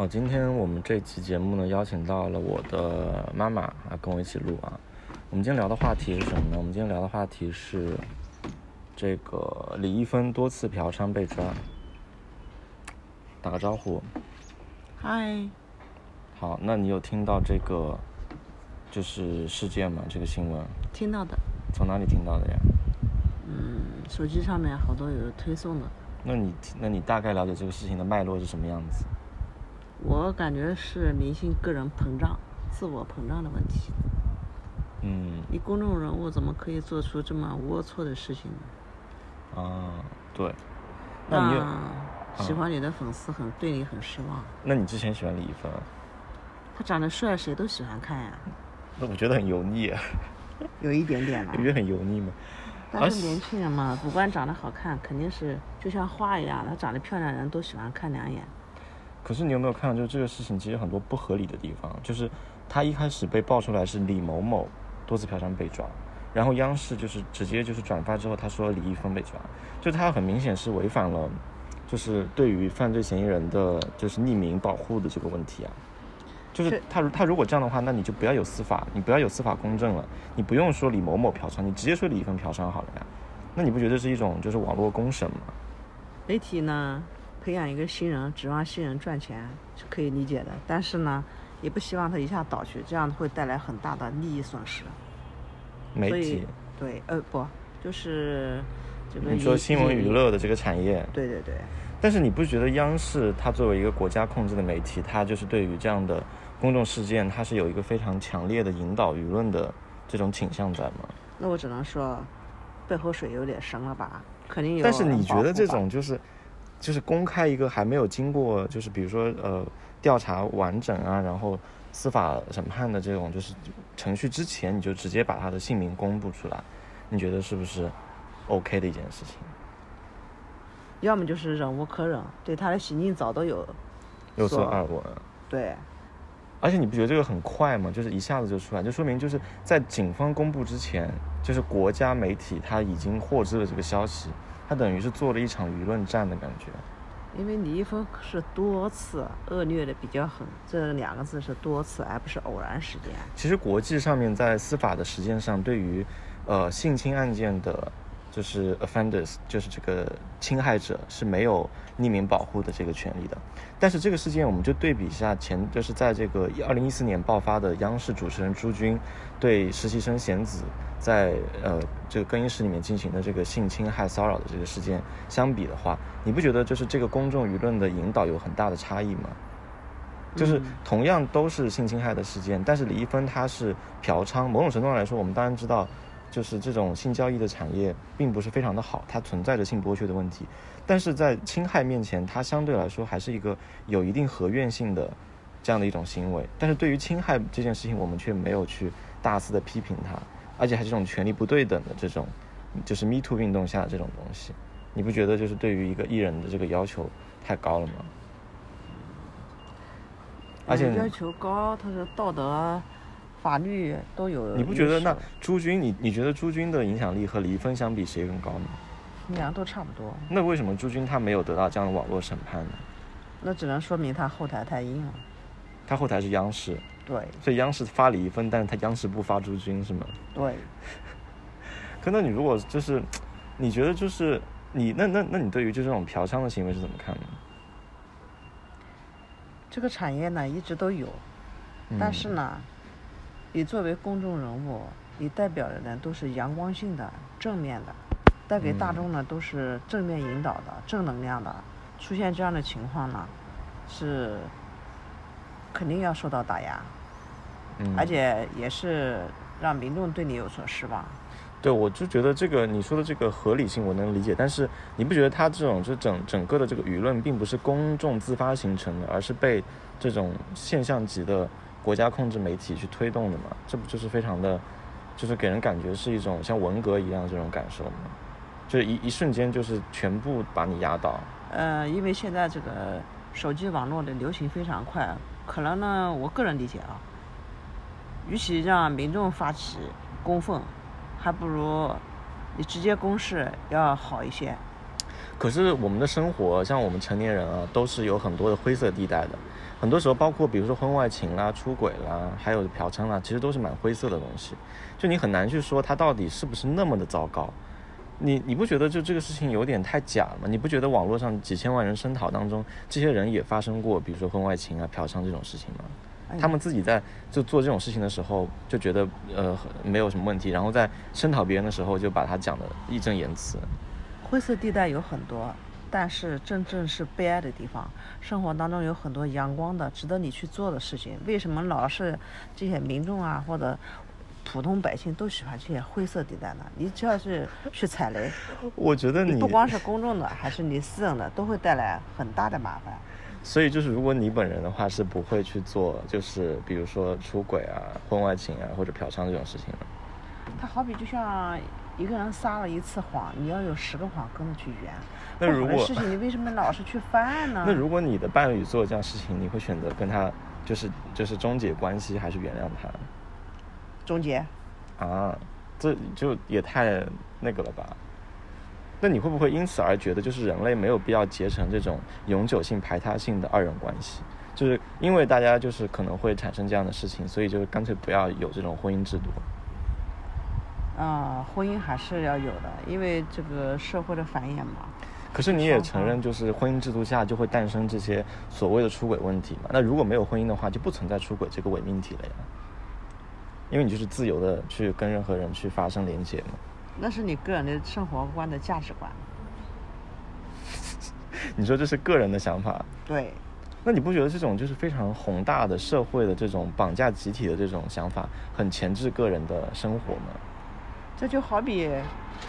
哦，今天我们这期节目呢，邀请到了我的妈妈啊，跟我一起录啊。我们今天聊的话题是什么呢？我们今天聊的话题是这个李易峰多次嫖娼被抓。打个招呼。嗨。好，那你有听到这个就是事件吗？这个新闻？听到的。从哪里听到的呀？嗯，手机上面好多有推送的。那你那你大概了解这个事情的脉络是什么样子？我感觉是明星个人膨胀、自我膨胀的问题。嗯。你公众人物怎么可以做出这么龌龊的事情呢？啊，对。那你喜欢你的粉丝很对你很失望。那你之前喜欢李易峰？他长得帅，谁都喜欢看呀。那我觉得很油腻啊。有一点点吧。你觉得很油腻吗？但是年轻人嘛，不管长得好看，肯定是就像花一样，他长得漂亮的人都喜欢看两眼。可是你有没有看到，就是这个事情其实很多不合理的地方，就是他一开始被爆出来是李某某多次嫖娼被抓，然后央视就是直接就是转发之后，他说李易峰被抓，就他很明显是违反了，就是对于犯罪嫌疑人的就是匿名保护的这个问题啊。就是他，他如果这样的话，那你就不要有司法，你不要有司法公正了，你不用说李某某嫖娼，你直接说李易峰嫖娼好了呀。那你不觉得是一种就是网络公审吗？媒体呢，培养一个新人，指望新人赚钱是可以理解的，但是呢，也不希望他一下倒去，这样会带来很大的利益损失。媒体对，呃，不，就是这个你说新闻娱乐的这个产业，对对对。但是你不觉得央视它作为一个国家控制的媒体，它就是对于这样的公众事件，它是有一个非常强烈的引导舆论的这种倾向在吗？那我只能说，背后水有点深了吧？肯定有。但是你觉得这种就是，就是公开一个还没有经过就是比如说呃调查完整啊，然后司法审判的这种就是程序之前，你就直接把他的姓名公布出来，你觉得是不是 OK 的一件事情？要么就是忍无可忍，对他的行径早都有有所耳闻。对，而且你不觉得这个很快吗？就是一下子就出来，就说明就是在警方公布之前，就是国家媒体他已经获知了这个消息，他等于是做了一场舆论战的感觉。因为李易峰是多次恶劣的比较狠，这两个字是多次，而不是偶然事件。其实国际上面在司法的实践上，对于呃性侵案件的。就是 offenders，就是这个侵害者是没有匿名保护的这个权利的。但是这个事件，我们就对比一下前，就是在这个二零一四年爆发的央视主持人朱军对实习生贤子在呃这个更衣室里面进行的这个性侵害骚扰的这个事件相比的话，你不觉得就是这个公众舆论的引导有很大的差异吗？就是同样都是性侵害的事件，但是李易峰他是嫖娼，某种程度上来说，我们当然知道。就是这种性交易的产业并不是非常的好，它存在着性剥削的问题，但是在侵害面前，它相对来说还是一个有一定合院性的这样的一种行为。但是对于侵害这件事情，我们却没有去大肆的批评它，而且还是这种权力不对等的这种，就是 Me Too 运动下的这种东西，你不觉得就是对于一个艺人的这个要求太高了吗？而且要求高，他的道德。法律都有，你不觉得那朱军，你你觉得朱军的影响力和李易峰相比谁更高呢？两个都差不多。那为什么朱军他没有得到这样的网络审判呢？那只能说明他后台太硬了。他后台是央视。对。所以央视发李易峰，但是他央视不发朱军是吗？对。可那你如果就是，你觉得就是你那那那你对于就这种嫖娼的行为是怎么看的？这个产业呢一直都有，但是呢。你作为公众人物，你代表的呢都是阳光性的、正面的，带给大众呢都是正面引导的、正能量的。出现这样的情况呢，是肯定要受到打压，而且也是让民众对你有所失望。对，我就觉得这个你说的这个合理性我能理解，但是你不觉得他这种就整整个的这个舆论并不是公众自发形成的，而是被这种现象级的。国家控制媒体去推动的嘛，这不就是非常的，就是给人感觉是一种像文革一样这种感受吗？就是一一瞬间就是全部把你压倒。呃，因为现在这个手机网络的流行非常快，可能呢，我个人理解啊，与其让民众发起公愤，还不如你直接公示要好一些。可是我们的生活，像我们成年人啊，都是有很多的灰色地带的。很多时候，包括比如说婚外情啦、出轨啦，还有嫖娼啦，其实都是蛮灰色的东西。就你很难去说它到底是不是那么的糟糕。你你不觉得就这个事情有点太假了吗？你不觉得网络上几千万人声讨当中，这些人也发生过，比如说婚外情啊、嫖娼这种事情吗？他们自己在就做这种事情的时候，就觉得呃没有什么问题，然后在声讨别人的时候，就把他讲的义正言辞。灰色地带有很多。但是真正是悲哀的地方，生活当中有很多阳光的、值得你去做的事情。为什么老是这些民众啊，或者普通百姓都喜欢这些灰色地带呢？你只要是 去踩雷，我觉得你不光是公众的，还是你私人的，都会带来很大的麻烦。所以就是，如果你本人的话，是不会去做，就是比如说出轨啊、婚外情啊或者嫖娼这种事情的。他好比就像一个人撒了一次谎，你要有十个谎跟着去圆。那如果事情你为什么老是去犯呢？那如果你的伴侣做这样事情，你会选择跟他就是就是终结关系，还是原谅他？终结。啊，这就也太那个了吧？那你会不会因此而觉得，就是人类没有必要结成这种永久性排他性的二人关系？就是因为大家就是可能会产生这样的事情，所以就干脆不要有这种婚姻制度。啊，婚姻还是要有的，因为这个社会的繁衍嘛。可是你也承认，就是婚姻制度下就会诞生这些所谓的出轨问题嘛？那如果没有婚姻的话，就不存在出轨这个伪命题了呀。因为你就是自由的去跟任何人去发生连接嘛。那是你个人的生活观的价值观。你说这是个人的想法？对。那你不觉得这种就是非常宏大的社会的这种绑架集体的这种想法，很钳制个人的生活吗？这就好比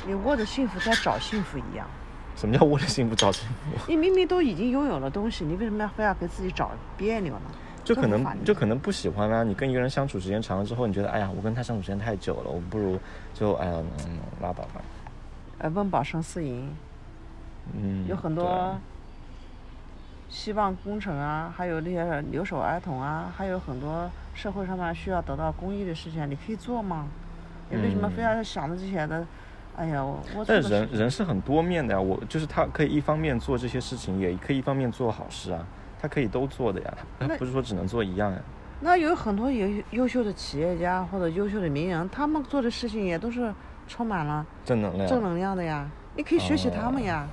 你握着幸福在找幸福一样。什么叫握着幸福找幸福？你明明都已经拥有了东西，你为什么要非要给自己找别扭呢？就可能就可能不喜欢啊！你跟一个人相处时间长了之后，你觉得哎呀，我跟他相处时间太久了，我不如就哎呀，拉倒吧。呃，温饱生私淫。嗯。有很多希望工程啊，还有那些留守儿童啊，还有很多社会上面需要得到公益的事情，你可以做吗？你为什么非要想着这些的？哎呀，我我。但人人是很多面的呀，我就是他可以一方面做这些事情，也可以一方面做好事啊，他可以都做的呀，他不是说只能做一样呀。那有很多优优秀的企业家或者优秀的名人，他们做的事情也都是充满了正能量、正能量的呀，你可以学习他们呀。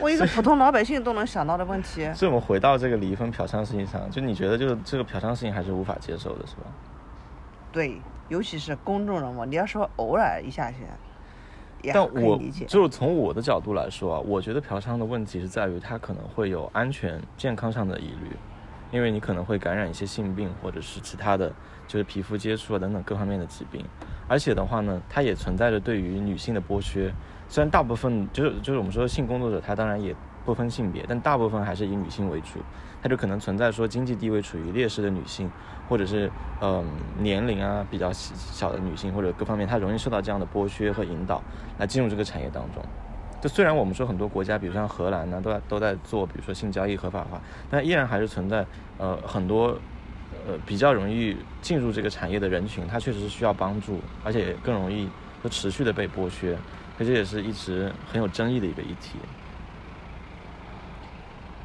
我一个普通老百姓都能想到的问题。所以我们回到这个离婚嫖娼事情上，就你觉得就是这个嫖娼事情还是无法接受的，是吧？对，尤其是公众人物，你要说偶尔一下去，但我就是从我的角度来说啊，我觉得嫖娼的问题是在于它可能会有安全健康上的疑虑，因为你可能会感染一些性病或者是其他的就是皮肤接触啊等等各方面的疾病，而且的话呢，它也存在着对于女性的剥削。虽然大部分就是就是我们说性工作者，他当然也不分性别，但大部分还是以女性为主，它就可能存在说经济地位处于劣势的女性。或者是嗯年龄啊比较小的女性或者各方面，她容易受到这样的剥削和引导来进入这个产业当中。就虽然我们说很多国家，比如像荷兰呢，都在都在做，比如说性交易合法化，但依然还是存在呃很多呃比较容易进入这个产业的人群，他确实是需要帮助，而且更容易就持续的被剥削，这也是一直很有争议的一个议题。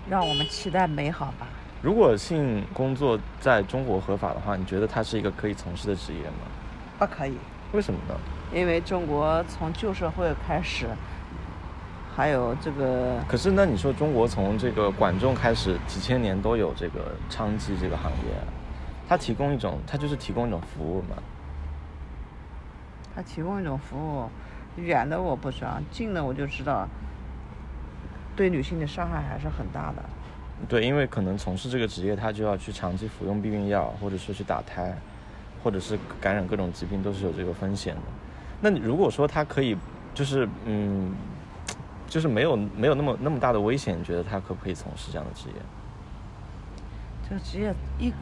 让我们期待美好吧。如果性工作在中国合法的话，你觉得它是一个可以从事的职业吗？不可以。为什么呢？因为中国从旧社会开始，还有这个。可是那你说中国从这个管仲开始几千年都有这个娼妓这个行业，它提供一种，它就是提供一种服务嘛。它提供一种服务，远的我不知道，近的我就知道，对女性的伤害还是很大的。对，因为可能从事这个职业，他就要去长期服用避孕药，或者是去打胎，或者是感染各种疾病，都是有这个风险的。那你如果说他可以，就是嗯，就是没有没有那么那么大的危险，你觉得他可不可以从事这样的职业？这个职业一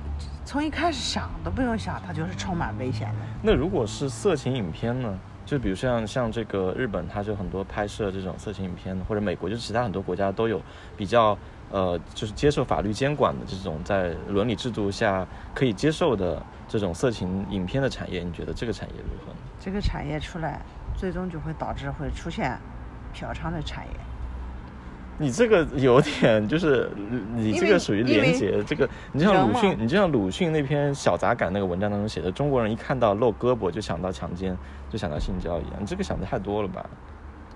从一开始想都不用想，它就是充满危险的。那如果是色情影片呢？就比如像像这个日本，它就很多拍摄这种色情影片，或者美国，就其他很多国家都有比较。呃，就是接受法律监管的这种在伦理制度下可以接受的这种色情影片的产业，你觉得这个产业如何呢？这个产业出来，最终就会导致会出现嫖娼的产业。你这个有点就是你这个属于连接，这个你就像鲁迅，你就像鲁迅那篇小杂感那个文章当中写的，中国人一看到露胳膊就想到强奸，就想到性交易，你这个想的太多了吧？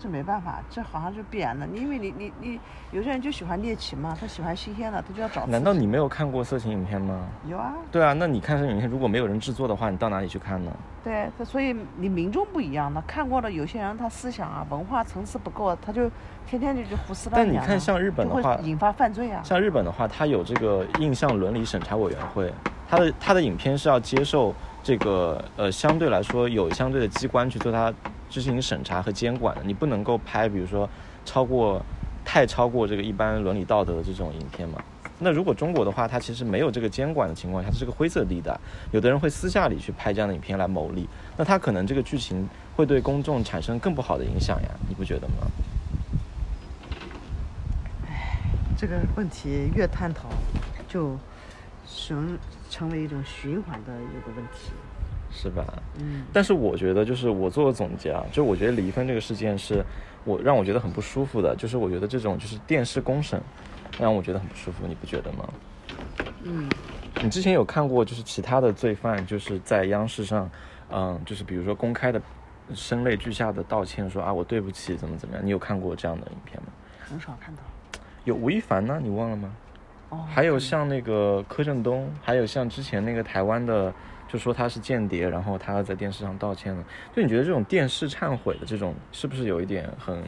这没办法，这好像是必然的。因为你你你，有些人就喜欢猎奇嘛，他喜欢新鲜的，他就要找。难道你没有看过色情影片吗？有啊？对啊，那你看色情影片，如果没有人制作的话，你到哪里去看呢？对，他所以你民众不一样的，看过的有些人他思想啊、文化层次不够，他就天天就就胡思乱想但你。看像日本的话会引发犯罪啊。像日本的话，他有这个印象伦理审查委员会，它的它的影片是要接受这个呃相对来说有相对的机关去做它进行审查和监管的，你不能够拍比如说超过太超过这个一般伦理道德的这种影片嘛。那如果中国的话，它其实没有这个监管的情况下，它是个灰色地带，有的人会私下里去拍这样的影片来牟利，那他可能这个剧情会对公众产生更不好的影响呀，你不觉得吗？哎这个问题越探讨，就成成为一种循环的一个问题。是吧？嗯，但是我觉得，就是我做个总结啊，就我觉得李易峰这个事件是我让我觉得很不舒服的，就是我觉得这种就是电视公审让我觉得很不舒服，你不觉得吗？嗯，你之前有看过就是其他的罪犯就是在央视上，嗯，就是比如说公开的声泪俱下的道歉说啊我对不起怎么怎么样，你有看过这样的影片吗？很少看到。有吴亦凡呢，你忘了吗？哦，还有像那个柯震东，还有像之前那个台湾的，就说他是间谍，然后他要在电视上道歉了。就你觉得这种电视忏悔的这种，是不是有一点很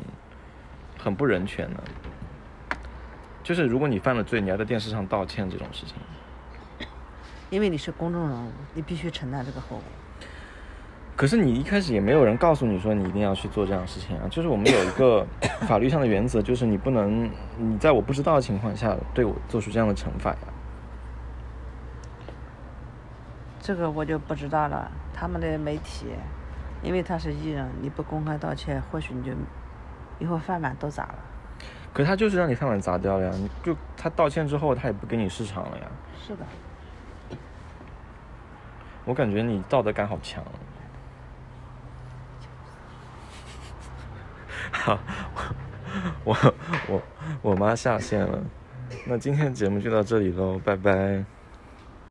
很不人权呢？就是如果你犯了罪，你要在电视上道歉这种事情，因为你是公众人物，你必须承担这个后果。可是你一开始也没有人告诉你说你一定要去做这样的事情啊。就是我们有一个 法律上的原则，就是你不能你在我不知道的情况下对我做出这样的惩罚呀。这个我就不知道了。他们的媒体，因为他是艺人，你不公开道歉，或许你就以后饭碗都砸了。可他就是让你饭碗砸掉了呀，你就他道歉之后，他也不给你市场了呀。是的，我感觉你道德感好强。我，我我我妈下线了，那今天节目就到这里喽，拜拜。